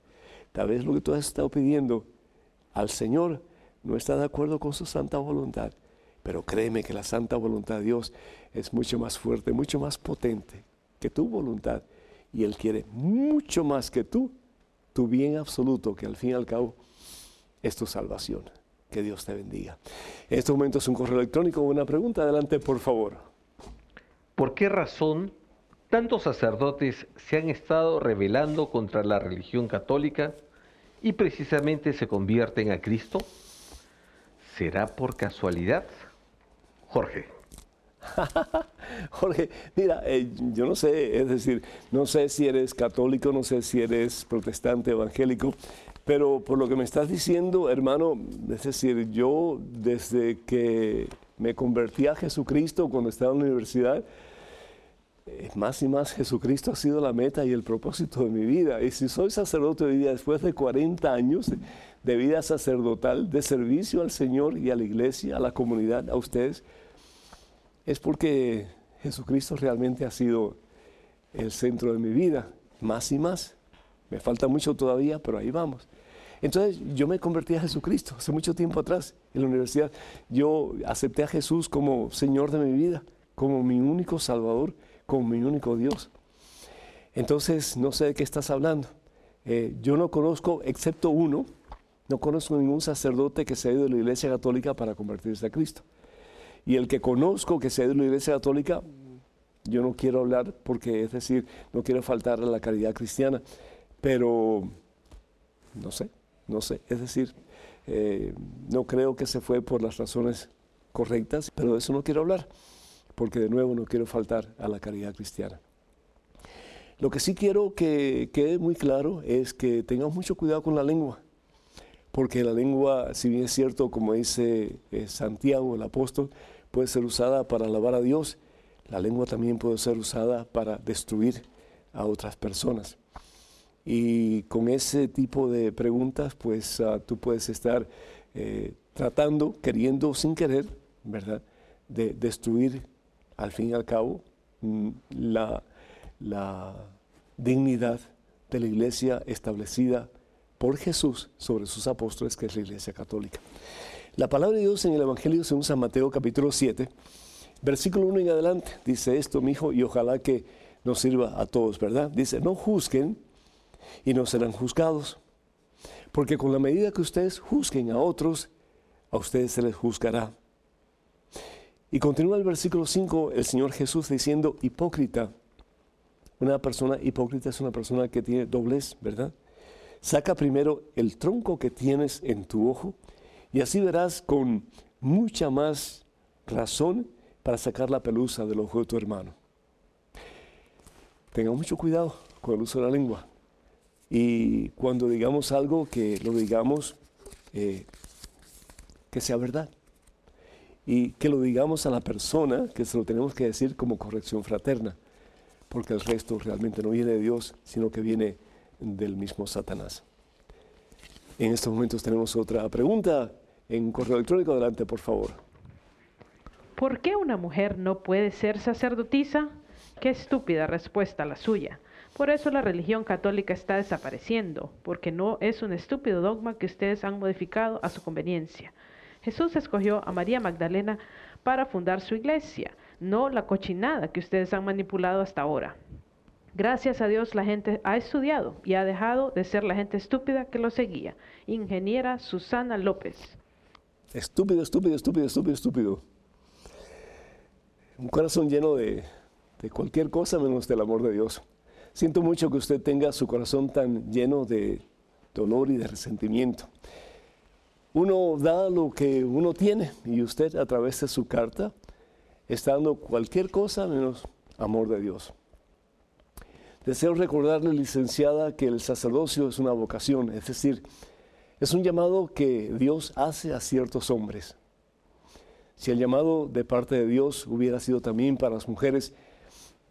Tal vez lo que tú has estado pidiendo al Señor no está de acuerdo con su santa voluntad. Pero créeme que la santa voluntad de Dios es mucho más fuerte, mucho más potente que tu voluntad. Y Él quiere mucho más que tú, tu bien absoluto, que al fin y al cabo es tu salvación. Que Dios te bendiga. En este momento es un correo electrónico, una pregunta. Adelante, por favor. ¿Por qué razón tantos sacerdotes se han estado rebelando contra la religión católica y precisamente se convierten a Cristo? ¿Será por casualidad? Jorge. Jorge, mira, eh, yo no sé, es decir, no sé si eres católico, no sé si eres protestante, evangélico, pero por lo que me estás diciendo, hermano, es decir, yo desde que me convertí a Jesucristo cuando estaba en la universidad, más y más Jesucristo ha sido la meta y el propósito de mi vida. Y si soy sacerdote hoy día, después de 40 años de vida sacerdotal, de servicio al Señor y a la iglesia, a la comunidad, a ustedes, es porque Jesucristo realmente ha sido el centro de mi vida, más y más. Me falta mucho todavía, pero ahí vamos. Entonces yo me convertí a Jesucristo hace mucho tiempo atrás en la universidad. Yo acepté a Jesús como Señor de mi vida, como mi único Salvador, como mi único Dios. Entonces no sé de qué estás hablando. Eh, yo no conozco, excepto uno, no conozco ningún sacerdote que se ha ido de la Iglesia Católica para convertirse a Cristo. Y el que conozco que se ha ido de la Iglesia Católica, yo no quiero hablar porque, es decir, no quiero faltar a la caridad cristiana, pero no sé, no sé. Es decir, eh, no creo que se fue por las razones correctas, pero de eso no quiero hablar, porque de nuevo no quiero faltar a la caridad cristiana. Lo que sí quiero que quede muy claro es que tengamos mucho cuidado con la lengua porque la lengua, si bien es cierto, como dice eh, Santiago el apóstol, puede ser usada para alabar a Dios, la lengua también puede ser usada para destruir a otras personas. Y con ese tipo de preguntas, pues ah, tú puedes estar eh, tratando, queriendo sin querer, ¿verdad?, de destruir al fin y al cabo mm, la, dignidad de la iglesia establecida por Jesús sobre sus apóstoles, que es la Iglesia Católica. La palabra de Dios en el Evangelio según San Mateo capítulo 7, versículo 1 en adelante, dice esto, mi hijo, y ojalá que nos sirva a todos, ¿verdad? Dice, no juzguen y no serán juzgados, porque con la medida que ustedes juzguen a otros, a ustedes se les juzgará. Y continúa el versículo 5, el Señor Jesús diciendo, hipócrita. Una persona hipócrita es una persona que tiene doblez, ¿verdad? Saca primero el tronco que tienes en tu ojo y así verás con mucha más razón para sacar la pelusa del ojo de tu hermano. Tenga mucho cuidado con el uso de la lengua. Y cuando digamos algo, que lo digamos eh, que sea verdad. Y que lo digamos a la persona, que se lo tenemos que decir como corrección fraterna, porque el resto realmente no viene de Dios, sino que viene del mismo Satanás. En estos momentos tenemos otra pregunta en correo electrónico. Adelante, por favor. ¿Por qué una mujer no puede ser sacerdotisa? Qué estúpida respuesta la suya. Por eso la religión católica está desapareciendo, porque no es un estúpido dogma que ustedes han modificado a su conveniencia. Jesús escogió a María Magdalena para fundar su iglesia, no la cochinada que ustedes han manipulado hasta ahora. Gracias a Dios la gente ha estudiado y ha dejado de ser la gente estúpida que lo seguía. Ingeniera Susana López. Estúpido, estúpido, estúpido, estúpido, estúpido. Un corazón lleno de, de cualquier cosa menos del amor de Dios. Siento mucho que usted tenga su corazón tan lleno de dolor y de resentimiento. Uno da lo que uno tiene y usted a través de su carta está dando cualquier cosa menos amor de Dios. Deseo recordarle, licenciada, que el sacerdocio es una vocación, es decir, es un llamado que Dios hace a ciertos hombres. Si el llamado de parte de Dios hubiera sido también para las mujeres,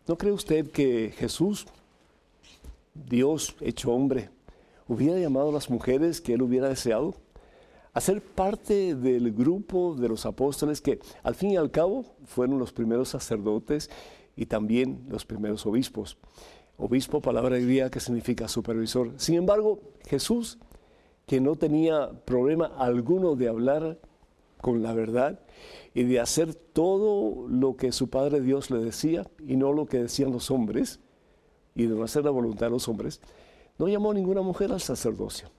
¿no cree usted que Jesús Dios hecho hombre, hubiera llamado a las mujeres que él hubiera deseado a ser parte del grupo de los apóstoles que al fin y al cabo fueron los primeros sacerdotes y también los primeros obispos. Obispo, palabra griega que significa supervisor. Sin embargo, Jesús, que no tenía problema alguno de hablar con la verdad y de hacer todo lo que su Padre Dios le decía y no lo que decían los hombres, y de no hacer la voluntad de los hombres, no llamó a ninguna mujer al sacerdocio.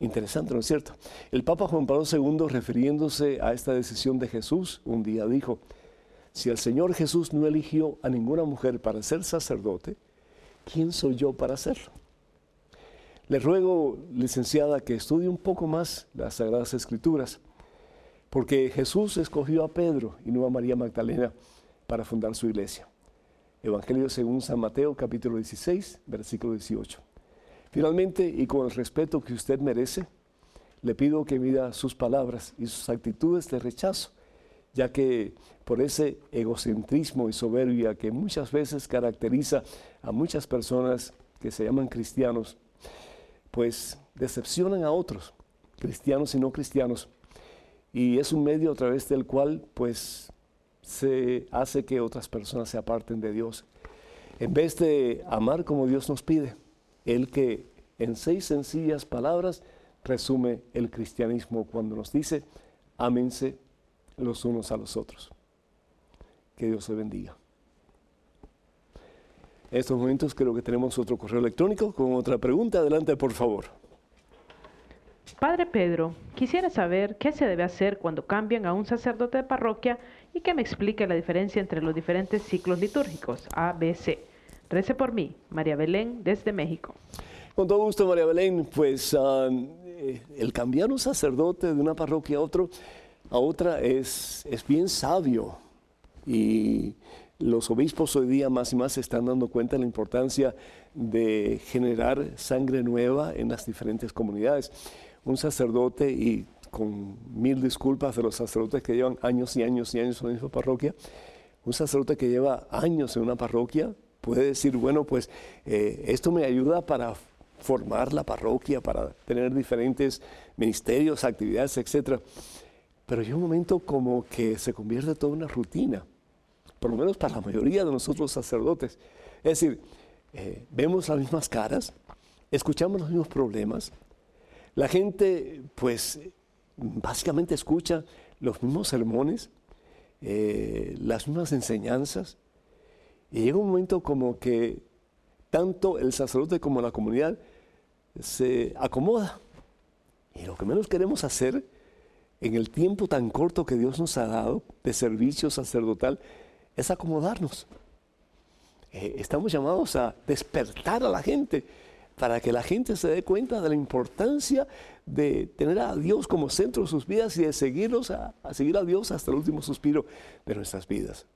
Interesante, ¿no es cierto? El Papa Juan Pablo II, refiriéndose a esta decisión de Jesús, un día dijo, si el Señor Jesús no eligió a ninguna mujer para ser sacerdote, ¿quién soy yo para hacerlo? Le ruego, licenciada, que estudie un poco más las Sagradas Escrituras, porque Jesús escogió a Pedro y no a María Magdalena para fundar su iglesia. Evangelio según San Mateo capítulo 16, versículo 18. Finalmente, y con el respeto que usted merece, le pido que mida sus palabras y sus actitudes de rechazo, ya que por ese egocentrismo y soberbia que muchas veces caracteriza a muchas personas que se llaman cristianos, pues decepcionan a otros, cristianos y no cristianos, y es un medio a través del cual pues se hace que otras personas se aparten de Dios. En vez de amar como Dios nos pide, el que en seis sencillas palabras resume el cristianismo cuando nos dice, ámense los unos a los otros. Que Dios se bendiga. En estos momentos creo que tenemos otro correo electrónico con otra pregunta. Adelante, por favor. Padre Pedro, quisiera saber qué se debe hacer cuando cambian a un sacerdote de parroquia y que me explique la diferencia entre los diferentes ciclos litúrgicos, A, B, C. Rece por mí, María Belén, desde México. Con todo gusto, María Belén. Pues eh, el cambiar un sacerdote de una parroquia a, otro, a otra es, es bien sabio. Y los obispos hoy día más y más se están dando cuenta de la importancia de generar sangre nueva en las diferentes comunidades. Un sacerdote, y con mil disculpas de los sacerdotes que llevan años y años y años en la misma parroquia, un sacerdote que lleva años en una parroquia puede decir, bueno, pues eh, esto me ayuda para formar la parroquia, para tener diferentes ministerios, actividades, etc. Pero hay un momento como que se convierte toda una rutina, por lo menos para la mayoría de nosotros sacerdotes. Es decir, eh, vemos las mismas caras, escuchamos los mismos problemas, la gente pues básicamente escucha los mismos sermones, eh, las mismas enseñanzas, y llega un momento como que tanto el sacerdote como la comunidad se acomoda. Y lo que menos queremos hacer en el tiempo tan corto que Dios nos ha dado de servicio sacerdotal es acomodarnos. Eh, estamos llamados a despertar a la gente para que la gente se dé cuenta de la importancia de tener a Dios como centro de sus vidas y de seguirlos a, seguir a Dios hasta el último suspiro de nuestras vidas.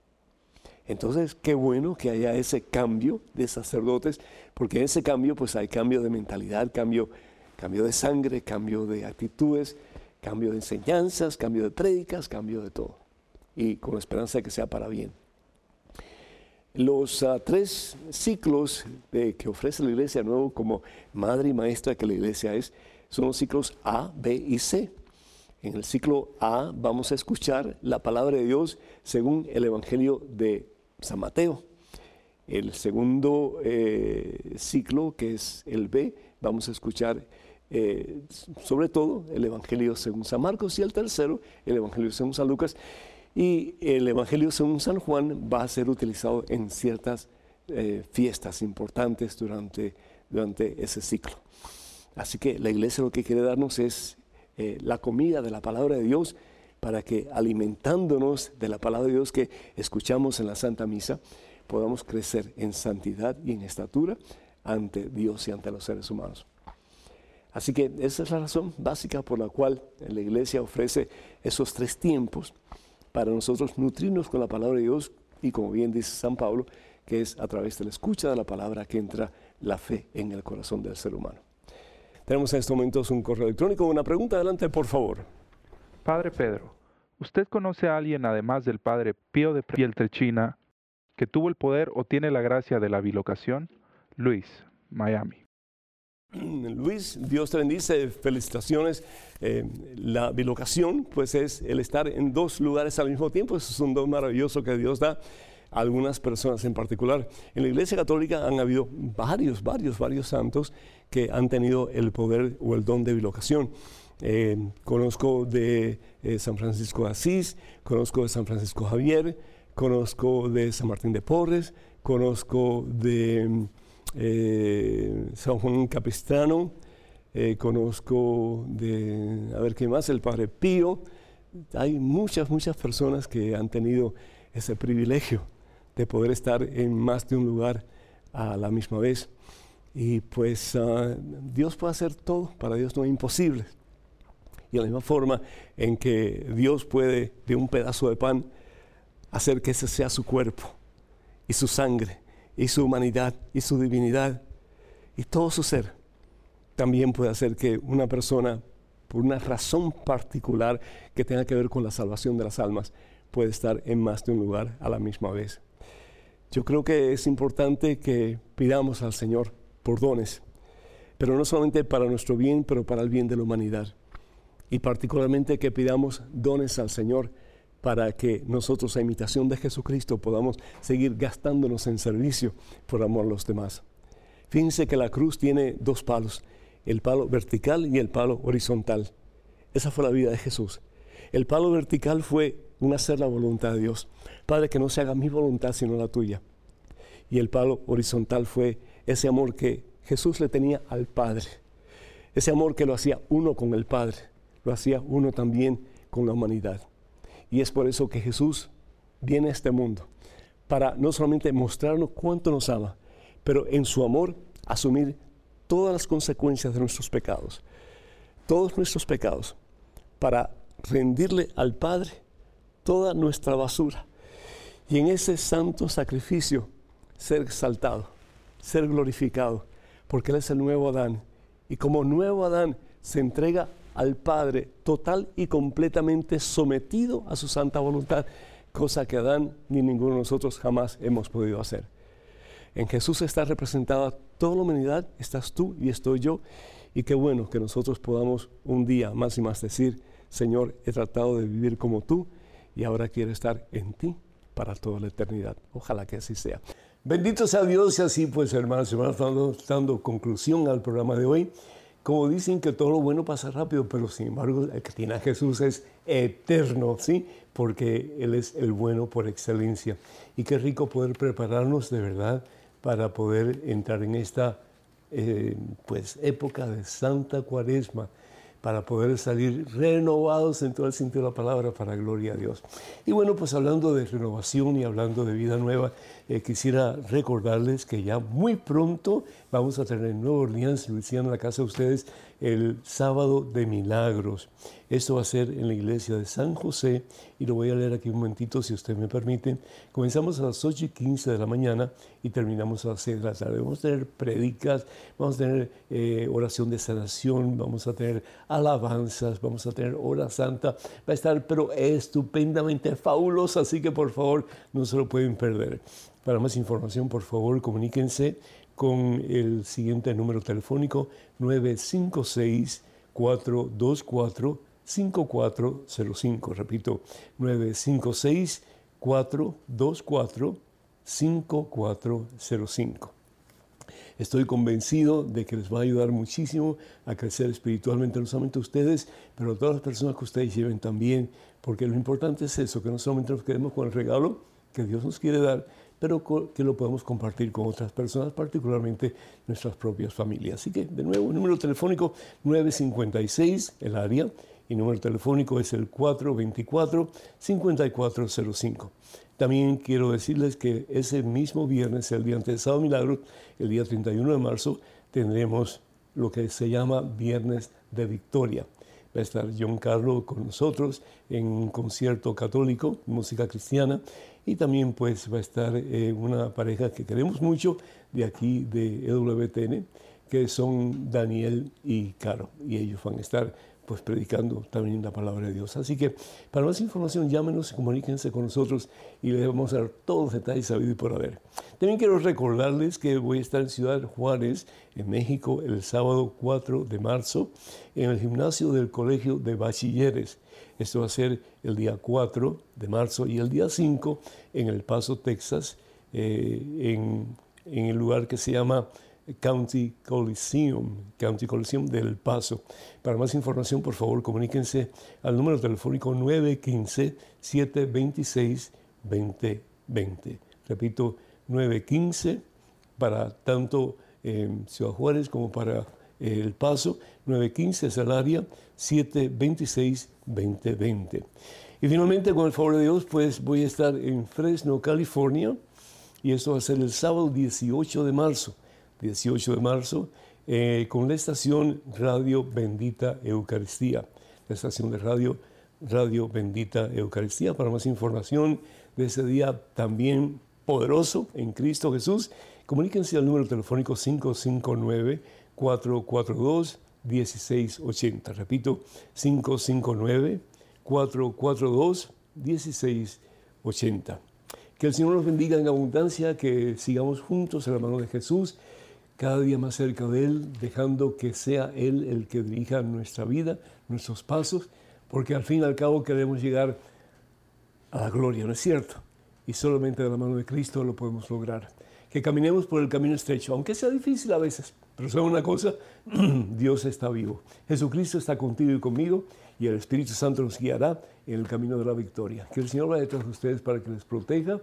Entonces, qué bueno que haya ese cambio de sacerdotes, porque en ese cambio pues hay cambio de mentalidad, cambio, cambio de sangre, cambio de actitudes, cambio de enseñanzas, cambio de prédicas, cambio de todo. Y con la esperanza de que sea para bien. Los ah, tres ciclos que ofrece la iglesia nuevo como madre y maestra que la iglesia es, son los ciclos A, B y C. En el ciclo A vamos a escuchar la palabra de Dios según el Evangelio de San Mateo. El segundo eh, ciclo, que es el B, vamos a escuchar eh, sobre todo el Evangelio según San Marcos y el tercero, el Evangelio según San Lucas. Y el Evangelio según San Juan va a ser utilizado en ciertas eh, fiestas importantes durante, durante ese ciclo. Así que la iglesia lo que quiere darnos es la comida de la palabra de Dios para que alimentándonos de la palabra de Dios que escuchamos en la Santa Misa, podamos crecer en santidad y en estatura ante Dios y ante los seres humanos. Así que esa es la razón básica por la cual la iglesia ofrece esos tres tiempos para nosotros nutrirnos con la palabra de Dios y como bien dice San Pablo, que es a través de la escucha de la palabra que entra la fe en el corazón del ser humano. Tenemos en estos momentos un correo electrónico. Una pregunta, adelante, por favor. Padre Pedro, ¿usted conoce a alguien además del Padre Pío de Pieltrechina que tuvo el poder o tiene la gracia de la bilocación? Luis, Miami. Luis, Dios te bendice, felicitaciones. Eh, la bilocación, pues es el estar en dos lugares al mismo tiempo, es un don maravilloso que Dios da a algunas personas en particular. En la Iglesia Católica han habido varios, varios, varios santos que han tenido el poder o el don de bilocación. Eh, conozco de eh, San Francisco Asís, conozco de San Francisco Javier, conozco de San Martín de Porres, conozco de eh, San Juan Capistrano, conozco de, a ver qué más, el Padre Pío. Hay muchas, muchas personas que han tenido ese privilegio de poder estar en más de un lugar a la misma vez. Y pues ah, Dios puede hacer todo, para Dios no es imposible. De la misma forma en que Dios puede de un pedazo de pan hacer que ese sea su cuerpo y su sangre y su humanidad y su divinidad y todo su ser, también puede hacer que una persona, por una razón particular que tenga que ver con la salvación de las almas, puede estar en más de un lugar a la misma vez. Yo creo que es importante que pidamos al Señor por dones, pero no solamente para nuestro bien, pero para el bien de la humanidad y particularmente que pidamos dones al Señor para que nosotros a imitación de Jesucristo podamos seguir gastándonos en servicio por amor a los demás. Fíjense que la cruz tiene dos palos, el palo vertical y el palo horizontal. Esa fue la vida de Jesús. El palo vertical fue un hacer la voluntad de Dios. Padre, que no se haga mi voluntad sino la tuya. Y el palo horizontal fue ese amor que Jesús le tenía al Padre. Ese amor que lo hacía uno con el Padre lo hacía uno también con la humanidad. Y es por eso que Jesús viene a este mundo, para no solamente mostrarnos cuánto nos ama, pero en su amor asumir todas las consecuencias de nuestros pecados, todos nuestros pecados, para rendirle al Padre toda nuestra basura y en ese santo sacrificio ser exaltado, ser glorificado, porque Él es el nuevo Adán. Y como nuevo Adán se entrega al Padre total y completamente sometido a su santa voluntad, cosa que Adán ni ninguno de nosotros jamás hemos podido hacer. En Jesús está representada toda la humanidad, estás tú y estoy yo, y qué bueno que nosotros podamos un día más y más decir, Señor, he tratado de vivir como tú y ahora quiero estar en ti para toda la eternidad. Ojalá que así sea. Bendito sea Dios y así pues hermanos y hermanos, dando conclusión al programa de hoy. Como dicen que todo lo bueno pasa rápido, pero sin embargo el que tiene a Jesús es eterno, ¿sí? Porque Él es el bueno por excelencia. Y qué rico poder prepararnos de verdad para poder entrar en esta eh, pues, época de Santa Cuaresma, para poder salir renovados en todo el sentido de la palabra para gloria a Dios. Y bueno, pues hablando de renovación y hablando de vida nueva, eh, quisiera recordarles que ya muy pronto vamos a tener en Nueva Orleans, Luisiana, la casa de ustedes, el sábado de milagros. Esto va a ser en la iglesia de San José y lo voy a leer aquí un momentito si usted me permite. Comenzamos a las 8 y 15 de la mañana y terminamos a las 6 de la tarde. Vamos a tener predicas, vamos a tener eh, oración de sanación, vamos a tener alabanzas, vamos a tener hora santa. Va a estar pero estupendamente fabulosa, así que por favor no se lo pueden perder. Para más información, por favor, comuníquense con el siguiente número telefónico 956 424 5405. Repito, 956 424 5405. Estoy convencido de que les va a ayudar muchísimo a crecer espiritualmente, no solamente ustedes, pero a todas las personas que ustedes lleven también, porque lo importante es eso, que no solamente nos quedemos con el regalo que Dios nos quiere dar, pero que lo podemos compartir con otras personas, particularmente nuestras propias familias. Así que, de nuevo, número telefónico 956, el área, y número telefónico es el 424-5405. También quiero decirles que ese mismo viernes, el día antes de Sábado Milagro, el día 31 de marzo, tendremos lo que se llama Viernes de Victoria. Va a estar John Carlo con nosotros en un concierto católico, música cristiana, y también pues va a estar eh, una pareja que queremos mucho de aquí de EWTN, que son Daniel y Caro, y ellos van a estar pues predicando también la palabra de Dios. Así que para más información llámenos y comuníquense con nosotros y les vamos a dar todos los detalles sabidos y por haber. También quiero recordarles que voy a estar en Ciudad Juárez, en México, el sábado 4 de marzo, en el gimnasio del Colegio de Bachilleres. Esto va a ser el día 4 de marzo y el día 5 en El Paso, Texas, eh, en, en el lugar que se llama County Coliseum, County Coliseum del Paso. Para más información, por favor, comuníquense al número telefónico 915-726-2020. Repito, 915 para tanto Ciudad Juárez como para El Paso, 915 es el área, 726-2020. Y finalmente, con el favor de Dios, pues voy a estar en Fresno, California, y esto va a ser el sábado 18 de marzo. 18 de marzo, eh, con la estación Radio Bendita Eucaristía, la estación de radio Radio Bendita Eucaristía. Para más información de ese día también poderoso en Cristo Jesús, comuníquense al número telefónico 559-442-1680. Repito, 559-442-1680. Que el Señor nos bendiga en abundancia, que sigamos juntos en la mano de Jesús cada día más cerca de Él, dejando que sea Él el que dirija nuestra vida, nuestros pasos, porque al fin y al cabo queremos llegar a la gloria, ¿no es cierto? Y solamente de la mano de Cristo lo podemos lograr. Que caminemos por el camino estrecho, aunque sea difícil a veces, pero sabe una cosa, Dios está vivo. Jesucristo está contigo y conmigo y el Espíritu Santo nos guiará en el camino de la victoria. Que el Señor vaya detrás de ustedes para que les proteja,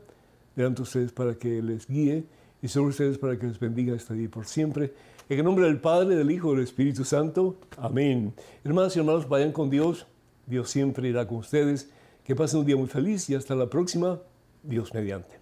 delante de ustedes para que les guíe y sobre ustedes para que les bendiga hasta día por siempre. En el nombre del Padre, del Hijo y del Espíritu Santo. Amén. Hermanos y hermanos, vayan con Dios. Dios siempre irá con ustedes. Que pasen un día muy feliz y hasta la próxima. Dios mediante.